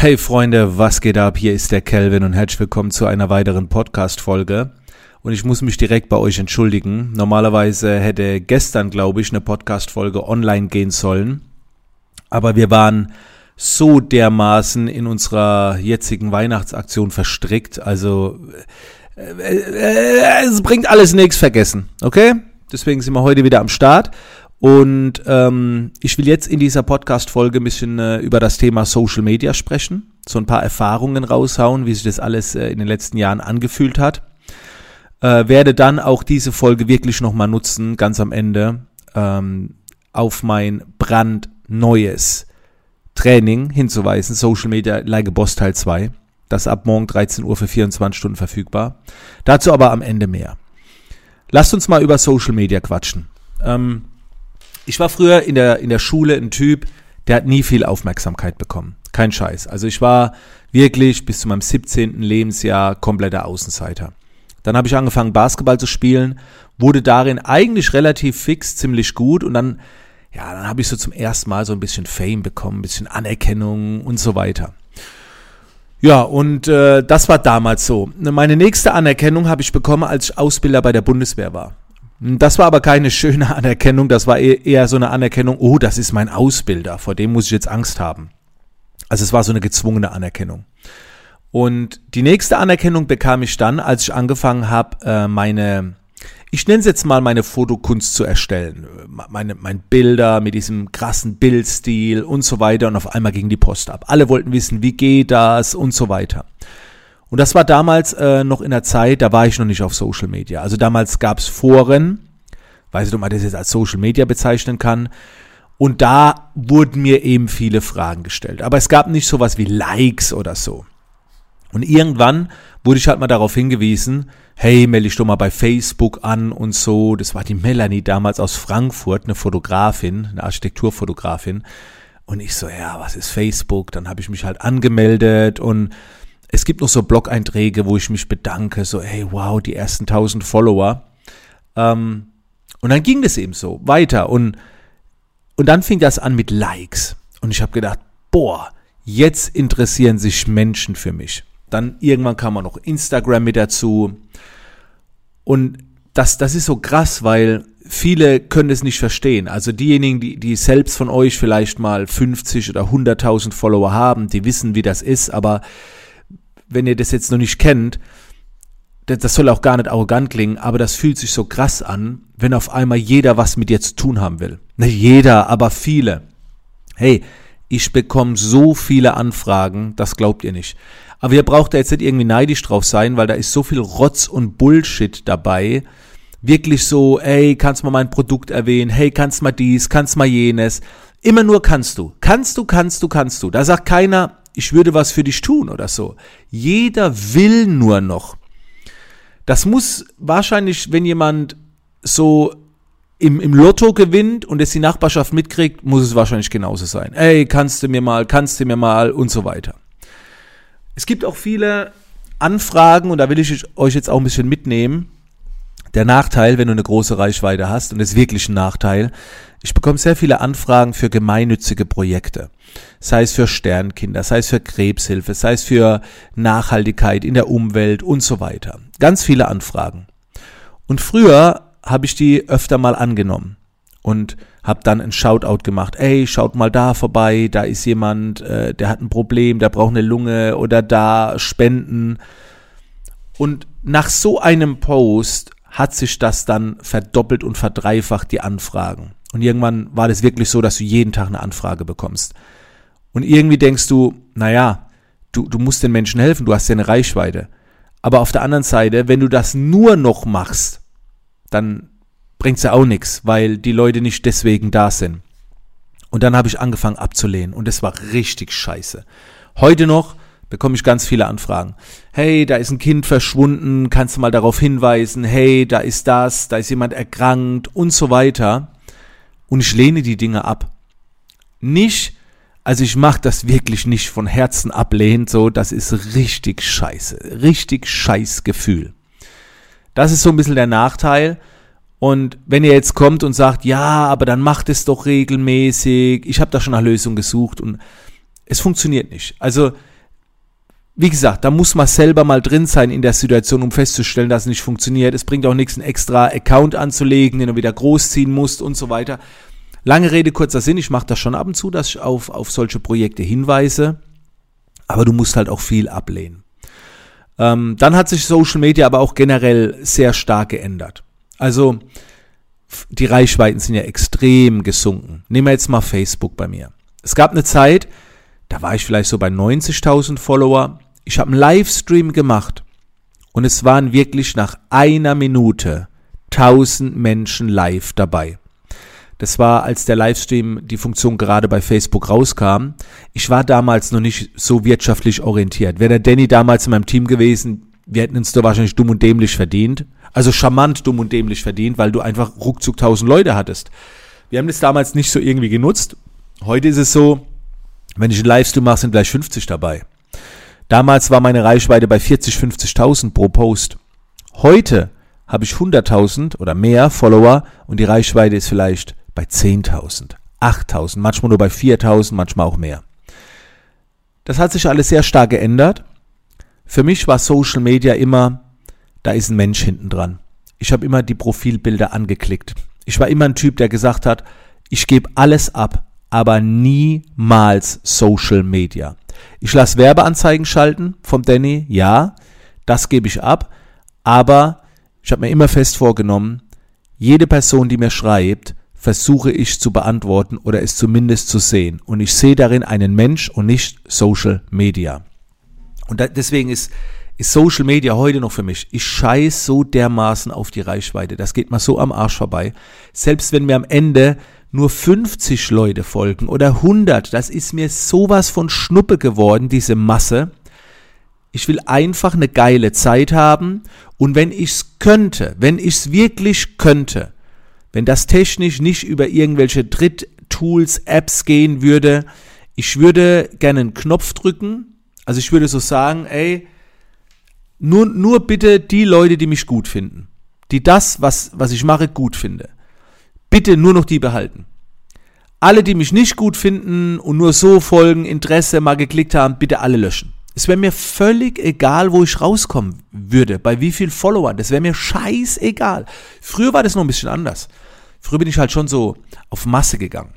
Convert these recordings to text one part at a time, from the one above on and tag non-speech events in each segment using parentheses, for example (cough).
Hey Freunde, was geht ab? Hier ist der Kelvin und herzlich willkommen zu einer weiteren Podcast-Folge. Und ich muss mich direkt bei euch entschuldigen. Normalerweise hätte gestern, glaube ich, eine Podcast-Folge online gehen sollen. Aber wir waren so dermaßen in unserer jetzigen Weihnachtsaktion verstrickt. Also äh, äh, es bringt alles nichts vergessen. Okay? Deswegen sind wir heute wieder am Start. Und ähm, ich will jetzt in dieser Podcast-Folge ein bisschen äh, über das Thema Social Media sprechen, so ein paar Erfahrungen raushauen, wie sich das alles äh, in den letzten Jahren angefühlt hat. Äh, werde dann auch diese Folge wirklich nochmal nutzen, ganz am Ende, ähm, auf mein brandneues Training hinzuweisen, Social Media Like Boss Teil 2. Das ab morgen 13 Uhr für 24 Stunden verfügbar. Dazu aber am Ende mehr. Lasst uns mal über Social Media quatschen. Ähm, ich war früher in der, in der Schule ein Typ, der hat nie viel Aufmerksamkeit bekommen. Kein Scheiß. Also ich war wirklich bis zu meinem 17. Lebensjahr kompletter Außenseiter. Dann habe ich angefangen, Basketball zu spielen, wurde darin eigentlich relativ fix, ziemlich gut und dann, ja, dann habe ich so zum ersten Mal so ein bisschen Fame bekommen, ein bisschen Anerkennung und so weiter. Ja, und äh, das war damals so. Meine nächste Anerkennung habe ich bekommen, als ich Ausbilder bei der Bundeswehr war. Das war aber keine schöne (laughs) Anerkennung, das war e-, eher so eine Anerkennung, oh, das ist mein Ausbilder, vor dem muss ich jetzt Angst haben. Also es war so eine gezwungene Anerkennung. Und die nächste Anerkennung bekam ich dann, als ich angefangen habe, äh, meine, ich nenne es jetzt mal meine Fotokunst zu erstellen. Meine, meine Bilder mit diesem krassen Bildstil und so weiter und auf einmal ging die Post ab. Alle wollten wissen, wie geht das und so weiter. Und das war damals äh, noch in der Zeit, da war ich noch nicht auf Social Media. Also damals gab es Foren, weiß nicht, ob man das jetzt als Social Media bezeichnen kann. Und da wurden mir eben viele Fragen gestellt. Aber es gab nicht sowas wie Likes oder so. Und irgendwann wurde ich halt mal darauf hingewiesen, hey, melde dich doch mal bei Facebook an und so. Das war die Melanie damals aus Frankfurt, eine Fotografin, eine Architekturfotografin. Und ich so, ja, was ist Facebook? Dann habe ich mich halt angemeldet und es gibt noch so Blog-Einträge, wo ich mich bedanke, so, hey, wow, die ersten 1000 Follower. Ähm, und dann ging das eben so weiter und, und dann fing das an mit Likes. Und ich habe gedacht, boah, jetzt interessieren sich Menschen für mich. Dann irgendwann kam auch noch Instagram mit dazu. Und das, das ist so krass, weil viele können es nicht verstehen. Also diejenigen, die, die selbst von euch vielleicht mal 50 oder 100.000 Follower haben, die wissen, wie das ist, aber wenn ihr das jetzt noch nicht kennt, das soll auch gar nicht arrogant klingen, aber das fühlt sich so krass an, wenn auf einmal jeder was mit dir zu tun haben will. Nicht jeder, aber viele. Hey, ich bekomme so viele Anfragen, das glaubt ihr nicht. Aber ihr braucht da jetzt nicht irgendwie neidisch drauf sein, weil da ist so viel Rotz und Bullshit dabei. Wirklich so, hey, kannst du mal mein Produkt erwähnen? Hey, kannst mal dies? Kannst mal jenes? Immer nur kannst du. Kannst du, kannst du, kannst du. Da sagt keiner, ich würde was für dich tun oder so. Jeder will nur noch. Das muss wahrscheinlich, wenn jemand so im, im Lotto gewinnt und es die Nachbarschaft mitkriegt, muss es wahrscheinlich genauso sein. Ey, kannst du mir mal, kannst du mir mal und so weiter. Es gibt auch viele Anfragen und da will ich euch jetzt auch ein bisschen mitnehmen. Der Nachteil, wenn du eine große Reichweite hast, und das ist wirklich ein Nachteil, ich bekomme sehr viele Anfragen für gemeinnützige Projekte. Sei es für Sternkinder, sei es für Krebshilfe, sei es für Nachhaltigkeit in der Umwelt und so weiter. Ganz viele Anfragen. Und früher habe ich die öfter mal angenommen und habe dann ein Shoutout gemacht. Ey, schaut mal da vorbei, da ist jemand, äh, der hat ein Problem, der braucht eine Lunge oder da Spenden. Und nach so einem Post hat sich das dann verdoppelt und verdreifacht, die Anfragen. Und irgendwann war das wirklich so, dass du jeden Tag eine Anfrage bekommst. Und irgendwie denkst du, naja, du, du musst den Menschen helfen, du hast ja eine Reichweite. Aber auf der anderen Seite, wenn du das nur noch machst, dann bringt's ja auch nichts, weil die Leute nicht deswegen da sind. Und dann habe ich angefangen abzulehnen und es war richtig scheiße. Heute noch bekomme ich ganz viele Anfragen. Hey, da ist ein Kind verschwunden, kannst du mal darauf hinweisen? Hey, da ist das, da ist jemand erkrankt und so weiter und ich lehne die Dinge ab. Nicht, also ich mache das wirklich nicht von Herzen ablehnt, so, das ist richtig scheiße, richtig scheiß Gefühl. Das ist so ein bisschen der Nachteil. Und wenn ihr jetzt kommt und sagt, ja, aber dann macht es doch regelmäßig, ich habe da schon nach Lösungen gesucht und es funktioniert nicht. Also wie gesagt, da muss man selber mal drin sein in der Situation, um festzustellen, dass es nicht funktioniert. Es bringt auch nichts, einen extra Account anzulegen, den du wieder großziehen musst und so weiter. Lange Rede, kurzer Sinn, ich mache das schon ab und zu, dass ich auf, auf solche Projekte hinweise, aber du musst halt auch viel ablehnen. Ähm, dann hat sich Social Media aber auch generell sehr stark geändert. Also die Reichweiten sind ja extrem gesunken. Nehmen wir jetzt mal Facebook bei mir. Es gab eine Zeit, da war ich vielleicht so bei 90.000 Follower ich habe einen Livestream gemacht und es waren wirklich nach einer Minute 1000 Menschen live dabei. Das war, als der Livestream, die Funktion gerade bei Facebook rauskam. Ich war damals noch nicht so wirtschaftlich orientiert. Wäre der Danny damals in meinem Team gewesen, wir hätten uns da wahrscheinlich dumm und dämlich verdient. Also charmant dumm und dämlich verdient, weil du einfach ruckzuck 1000 Leute hattest. Wir haben das damals nicht so irgendwie genutzt. Heute ist es so, wenn ich einen Livestream mache, sind gleich 50 dabei. Damals war meine Reichweite bei 40, 50.000 pro Post. Heute habe ich 100.000 oder mehr Follower und die Reichweite ist vielleicht bei 10.000, 8.000, manchmal nur bei 4.000, manchmal auch mehr. Das hat sich alles sehr stark geändert. Für mich war Social Media immer, da ist ein Mensch hinten dran. Ich habe immer die Profilbilder angeklickt. Ich war immer ein Typ, der gesagt hat, ich gebe alles ab, aber niemals Social Media. Ich lasse Werbeanzeigen schalten vom Danny, ja, das gebe ich ab, aber ich habe mir immer fest vorgenommen, jede Person, die mir schreibt, versuche ich zu beantworten oder es zumindest zu sehen. Und ich sehe darin einen Mensch und nicht Social Media. Und deswegen ist, ist Social Media heute noch für mich. Ich scheiß so dermaßen auf die Reichweite. Das geht mir so am Arsch vorbei. Selbst wenn mir am Ende nur 50 Leute folgen oder 100, das ist mir sowas von Schnuppe geworden, diese Masse. Ich will einfach eine geile Zeit haben. Und wenn ich's könnte, wenn ich's wirklich könnte, wenn das technisch nicht über irgendwelche Dritttools, Apps gehen würde, ich würde gerne einen Knopf drücken, also ich würde so sagen, ey, nur, nur bitte die Leute, die mich gut finden, die das, was, was ich mache, gut finde bitte nur noch die behalten. Alle, die mich nicht gut finden und nur so folgen, Interesse mal geklickt haben, bitte alle löschen. Es wäre mir völlig egal, wo ich rauskommen würde, bei wie viel Followern. Das wäre mir scheißegal. Früher war das noch ein bisschen anders. Früher bin ich halt schon so auf Masse gegangen.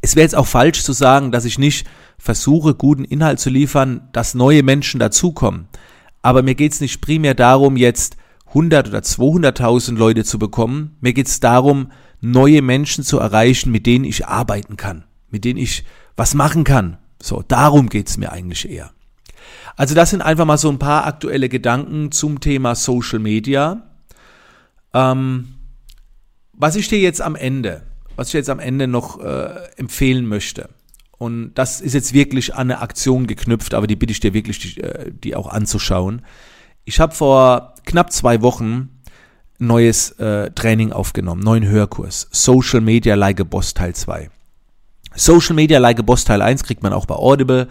Es wäre jetzt auch falsch zu sagen, dass ich nicht versuche, guten Inhalt zu liefern, dass neue Menschen dazukommen. Aber mir geht es nicht primär darum, jetzt 100 oder 200.000 Leute zu bekommen. Mir geht es darum, neue Menschen zu erreichen, mit denen ich arbeiten kann, mit denen ich was machen kann. So, darum geht's mir eigentlich eher. Also das sind einfach mal so ein paar aktuelle Gedanken zum Thema Social Media. Ähm, was ich dir jetzt am Ende, was ich jetzt am Ende noch äh, empfehlen möchte, und das ist jetzt wirklich an eine Aktion geknüpft, aber die bitte ich dir wirklich, die, äh, die auch anzuschauen. Ich habe vor knapp zwei Wochen neues äh, Training aufgenommen, neuen Hörkurs. Social Media Like a Boss Teil 2. Social Media Like a Boss Teil 1 kriegt man auch bei Audible.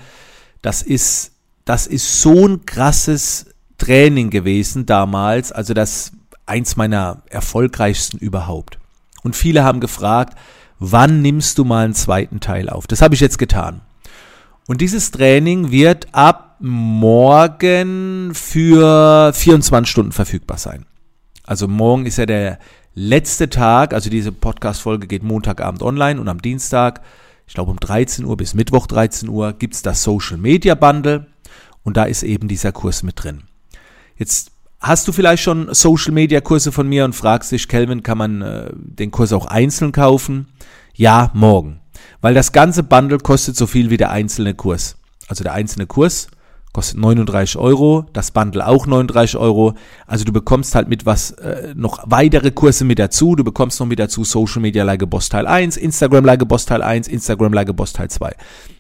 Das ist, das ist so ein krasses Training gewesen damals. Also das eins meiner erfolgreichsten überhaupt. Und viele haben gefragt, wann nimmst du mal einen zweiten Teil auf? Das habe ich jetzt getan. Und dieses Training wird ab morgen für 24 Stunden verfügbar sein. Also morgen ist ja der letzte Tag, also diese Podcast-Folge geht Montagabend online und am Dienstag, ich glaube um 13 Uhr bis Mittwoch 13 Uhr, gibt es das Social Media Bundle und da ist eben dieser Kurs mit drin. Jetzt hast du vielleicht schon Social Media Kurse von mir und fragst dich, Kelvin, kann man äh, den Kurs auch einzeln kaufen? Ja, morgen. Weil das ganze Bundle kostet so viel wie der einzelne Kurs. Also der einzelne Kurs kostet 39 Euro, das Bundle auch 39 Euro. Also du bekommst halt mit was äh, noch weitere Kurse mit dazu. Du bekommst noch mit dazu Social Media Like Boss Teil 1, Instagram Like Boss Teil 1, Instagram Like Boss Teil 2.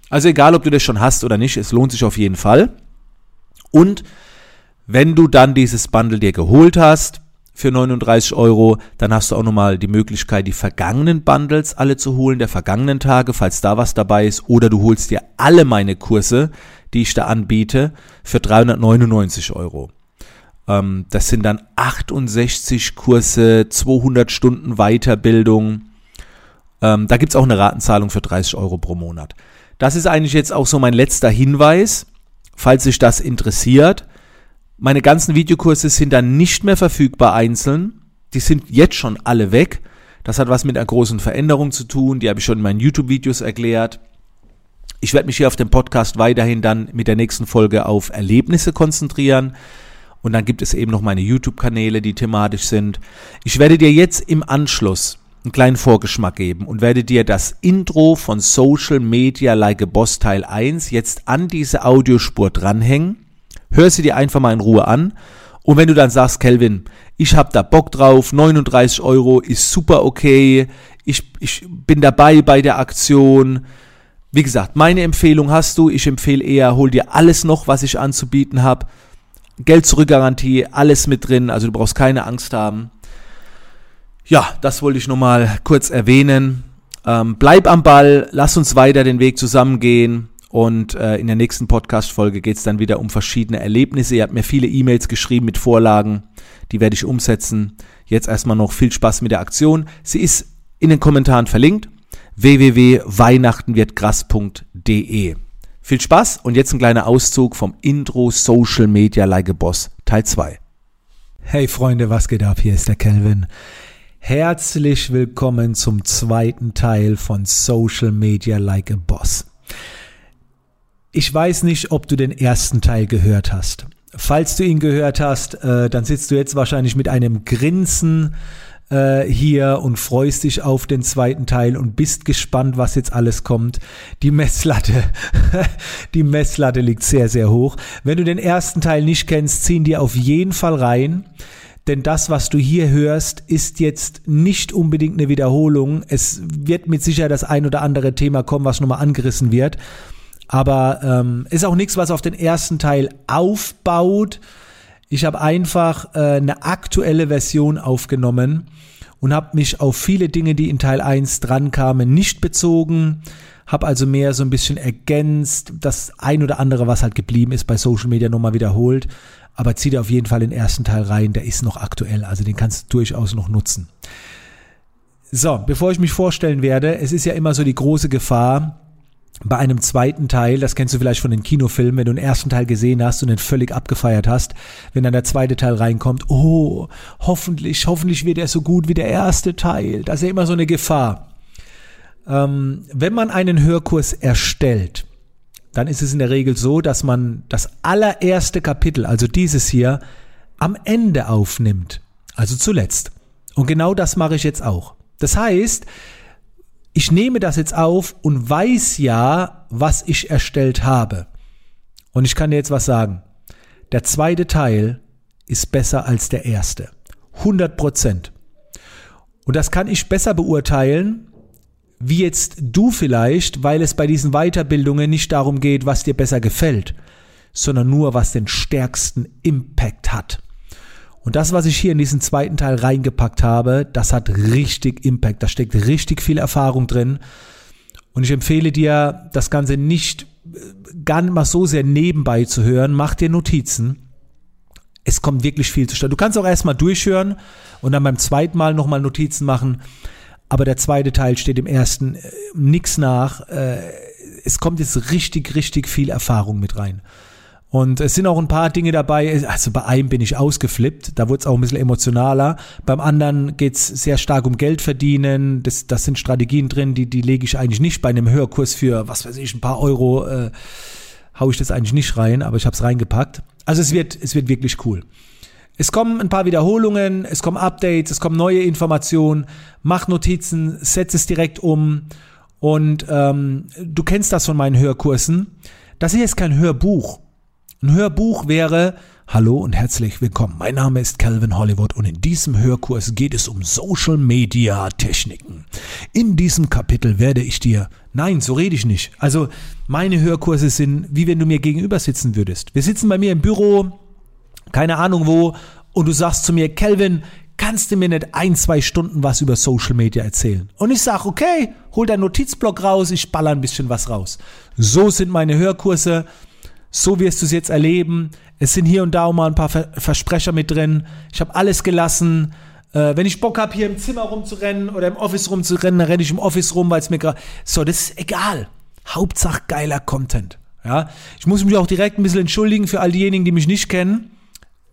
Also egal, ob du das schon hast oder nicht, es lohnt sich auf jeden Fall. Und wenn du dann dieses Bundle dir geholt hast, für 39 Euro. Dann hast du auch nochmal die Möglichkeit, die vergangenen Bundles alle zu holen, der vergangenen Tage, falls da was dabei ist. Oder du holst dir alle meine Kurse, die ich da anbiete, für 399 Euro. Ähm, das sind dann 68 Kurse, 200 Stunden Weiterbildung. Ähm, da gibt's auch eine Ratenzahlung für 30 Euro pro Monat. Das ist eigentlich jetzt auch so mein letzter Hinweis falls sich das interessiert. Meine ganzen Videokurse sind dann nicht mehr verfügbar einzeln. Die sind jetzt schon alle weg. Das hat was mit einer großen Veränderung zu tun. Die habe ich schon in meinen YouTube-Videos erklärt. Ich werde mich hier auf dem Podcast weiterhin dann mit der nächsten Folge auf Erlebnisse konzentrieren. Und dann gibt es eben noch meine YouTube-Kanäle, die thematisch sind. Ich werde dir jetzt im Anschluss einen kleinen Vorgeschmack geben und werde dir das Intro von Social Media Like a Boss Teil 1 jetzt an diese Audiospur dranhängen. Hör sie dir einfach mal in Ruhe an. Und wenn du dann sagst, Kelvin, ich habe da Bock drauf, 39 Euro ist super okay, ich, ich bin dabei bei der Aktion. Wie gesagt, meine Empfehlung hast du. Ich empfehle eher, hol dir alles noch, was ich anzubieten habe. Geld zurückgarantie, alles mit drin, also du brauchst keine Angst haben. Ja, das wollte ich nochmal kurz erwähnen. Ähm, bleib am Ball, lass uns weiter den Weg zusammengehen. Und äh, in der nächsten Podcast-Folge geht es dann wieder um verschiedene Erlebnisse. Ihr habt mir viele E-Mails geschrieben mit Vorlagen, die werde ich umsetzen. Jetzt erstmal noch viel Spaß mit der Aktion. Sie ist in den Kommentaren verlinkt. www.weihnachtenwirdkrass.de viel Spaß und jetzt ein kleiner Auszug vom Intro Social Media Like Boss Teil 2. Hey Freunde, was geht ab? Hier ist der Kelvin. Herzlich willkommen zum zweiten Teil von Social Media Like a Boss. Ich weiß nicht, ob du den ersten Teil gehört hast. Falls du ihn gehört hast, äh, dann sitzt du jetzt wahrscheinlich mit einem Grinsen äh, hier und freust dich auf den zweiten Teil und bist gespannt, was jetzt alles kommt. Die Messlatte, (laughs) die Messlatte liegt sehr, sehr hoch. Wenn du den ersten Teil nicht kennst, ziehen dir auf jeden Fall rein. Denn das, was du hier hörst, ist jetzt nicht unbedingt eine Wiederholung. Es wird mit Sicherheit das ein oder andere Thema kommen, was nochmal angerissen wird. Aber ähm, ist auch nichts, was auf den ersten Teil aufbaut. Ich habe einfach äh, eine aktuelle Version aufgenommen und habe mich auf viele Dinge, die in Teil 1 drankamen, nicht bezogen, habe also mehr so ein bisschen ergänzt, das ein oder andere, was halt geblieben ist, bei Social Media nochmal wiederholt, aber zieh dir auf jeden Fall den ersten Teil rein, der ist noch aktuell, also den kannst du durchaus noch nutzen. So, bevor ich mich vorstellen werde, es ist ja immer so die große Gefahr, bei einem zweiten Teil, das kennst du vielleicht von den Kinofilmen, wenn du den ersten Teil gesehen hast und den völlig abgefeiert hast, wenn dann der zweite Teil reinkommt, oh, hoffentlich, hoffentlich wird er so gut wie der erste Teil. Das ist ja immer so eine Gefahr. Ähm, wenn man einen Hörkurs erstellt, dann ist es in der Regel so, dass man das allererste Kapitel, also dieses hier, am Ende aufnimmt. Also zuletzt. Und genau das mache ich jetzt auch. Das heißt, ich nehme das jetzt auf und weiß ja, was ich erstellt habe. Und ich kann dir jetzt was sagen. Der zweite Teil ist besser als der erste. 100 Prozent. Und das kann ich besser beurteilen, wie jetzt du vielleicht, weil es bei diesen Weiterbildungen nicht darum geht, was dir besser gefällt, sondern nur, was den stärksten Impact hat. Und das, was ich hier in diesen zweiten Teil reingepackt habe, das hat richtig Impact. Da steckt richtig viel Erfahrung drin. Und ich empfehle dir, das Ganze nicht äh, gar nicht mal so sehr nebenbei zu hören. Mach dir Notizen. Es kommt wirklich viel zustande. Du kannst auch erstmal durchhören und dann beim zweiten Mal nochmal Notizen machen. Aber der zweite Teil steht im ersten äh, nix nach. Äh, es kommt jetzt richtig, richtig viel Erfahrung mit rein. Und es sind auch ein paar Dinge dabei, also bei einem bin ich ausgeflippt, da wurde es auch ein bisschen emotionaler. Beim anderen geht es sehr stark um Geld verdienen. Das, das sind Strategien drin, die, die lege ich eigentlich nicht bei einem Hörkurs für, was weiß ich, ein paar Euro, äh, hau ich das eigentlich nicht rein, aber ich habe es reingepackt. Also es wird, es wird wirklich cool. Es kommen ein paar Wiederholungen, es kommen Updates, es kommen neue Informationen. Mach Notizen, setz es direkt um. Und ähm, du kennst das von meinen Hörkursen. Das hier ist kein Hörbuch. Ein Hörbuch wäre Hallo und herzlich willkommen. Mein Name ist Calvin Hollywood und in diesem Hörkurs geht es um Social Media Techniken. In diesem Kapitel werde ich dir Nein, so rede ich nicht. Also meine Hörkurse sind wie wenn du mir gegenüber sitzen würdest. Wir sitzen bei mir im Büro, keine Ahnung wo, und du sagst zu mir, Calvin, kannst du mir nicht ein, zwei Stunden was über Social Media erzählen? Und ich sag, okay, hol deinen Notizblock raus, ich baller ein bisschen was raus. So sind meine Hörkurse so wirst du es jetzt erleben. Es sind hier und da auch mal ein paar Versprecher mit drin. Ich habe alles gelassen. Äh, wenn ich Bock habe, hier im Zimmer rumzurennen oder im Office rumzurennen, dann renne ich im Office rum, weil es mir gerade. So, das ist egal. Hauptsache geiler Content. Ja, ich muss mich auch direkt ein bisschen entschuldigen für all diejenigen, die mich nicht kennen.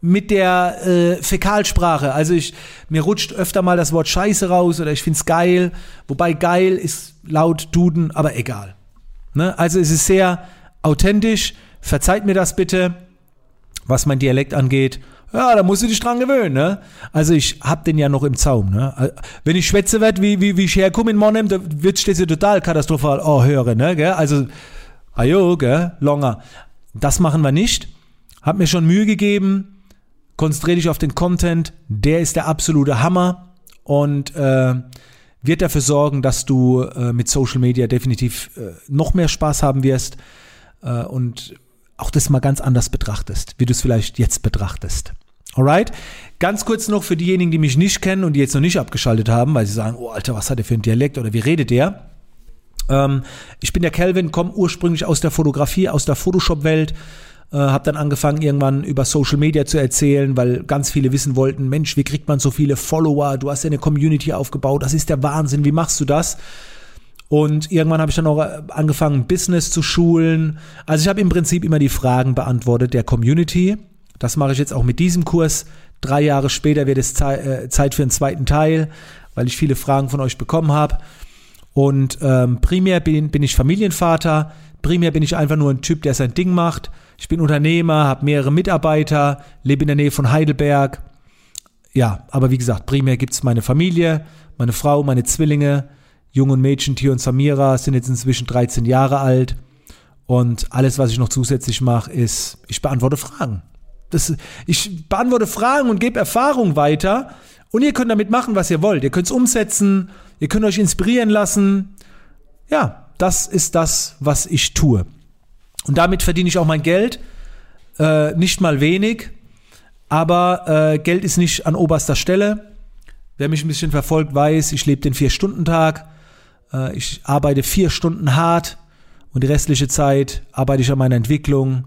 Mit der äh, Fäkalsprache. Also ich, mir rutscht öfter mal das Wort Scheiße raus oder ich find's geil. Wobei geil ist laut Duden, aber egal. Ne? Also es ist sehr authentisch. Verzeiht mir das bitte, was mein Dialekt angeht. Ja, da musst du dich dran gewöhnen, ne? Also ich hab den ja noch im Zaum, ne? Wenn ich schwätze werd, wie, wie, wie ich herkomme in Monnem, da wird das total katastrophal. Oh, höre, ne? Also, ajo, gell? Longer. Das machen wir nicht. Hab mir schon Mühe gegeben. Konzentriere dich auf den Content. Der ist der absolute Hammer. Und äh, wird dafür sorgen, dass du äh, mit Social Media definitiv äh, noch mehr Spaß haben wirst. Äh, und auch das mal ganz anders betrachtest, wie du es vielleicht jetzt betrachtest. Alright? Ganz kurz noch für diejenigen, die mich nicht kennen und die jetzt noch nicht abgeschaltet haben, weil sie sagen, oh Alter, was hat er für ein Dialekt oder wie redet der? Ähm, ich bin der Kelvin, komme ursprünglich aus der Fotografie, aus der Photoshop-Welt, äh, habe dann angefangen irgendwann über Social Media zu erzählen, weil ganz viele wissen wollten, Mensch, wie kriegt man so viele Follower? Du hast ja eine Community aufgebaut, das ist der Wahnsinn, wie machst du das? Und irgendwann habe ich dann auch äh, angefangen, Business zu schulen. Also ich habe im Prinzip immer die Fragen beantwortet der Community. Das mache ich jetzt auch mit diesem Kurs. Drei Jahre später wird es äh, Zeit für einen zweiten Teil, weil ich viele Fragen von euch bekommen habe. Und ähm, primär bin, bin ich Familienvater. Primär bin ich einfach nur ein Typ, der sein Ding macht. Ich bin Unternehmer, habe mehrere Mitarbeiter, lebe in der Nähe von Heidelberg. Ja, aber wie gesagt, primär gibt es meine Familie, meine Frau, meine Zwillinge, jungen Mädchen, Tio und Samira, sind jetzt inzwischen 13 Jahre alt. Und alles, was ich noch zusätzlich mache, ist, ich beantworte Fragen. Das, ich beantworte Fragen und gebe Erfahrung weiter. Und ihr könnt damit machen, was ihr wollt. Ihr könnt es umsetzen, ihr könnt euch inspirieren lassen. Ja, das ist das, was ich tue. Und damit verdiene ich auch mein Geld. Äh, nicht mal wenig, aber äh, Geld ist nicht an oberster Stelle. Wer mich ein bisschen verfolgt, weiß, ich lebe den Vier-Stunden-Tag. Äh, ich arbeite vier Stunden hart und die restliche Zeit arbeite ich an meiner Entwicklung.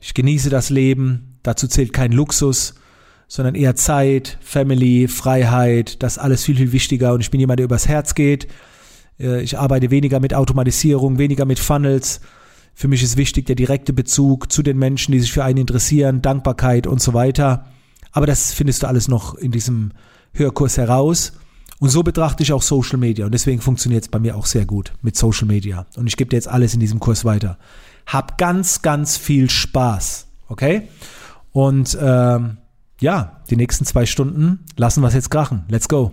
Ich genieße das Leben. Dazu zählt kein Luxus, sondern eher Zeit, Family, Freiheit. Das ist alles viel, viel wichtiger. Und ich bin jemand, der übers Herz geht. Äh, ich arbeite weniger mit Automatisierung, weniger mit Funnels. Für mich ist wichtig der direkte Bezug zu den Menschen, die sich für einen interessieren, Dankbarkeit und so weiter. Aber das findest du alles noch in diesem Hörkurs heraus. Und so betrachte ich auch Social Media. Und deswegen funktioniert es bei mir auch sehr gut mit Social Media. Und ich gebe dir jetzt alles in diesem Kurs weiter. Hab ganz, ganz viel Spaß. Okay? Und ähm, ja, die nächsten zwei Stunden lassen wir es jetzt krachen. Let's go.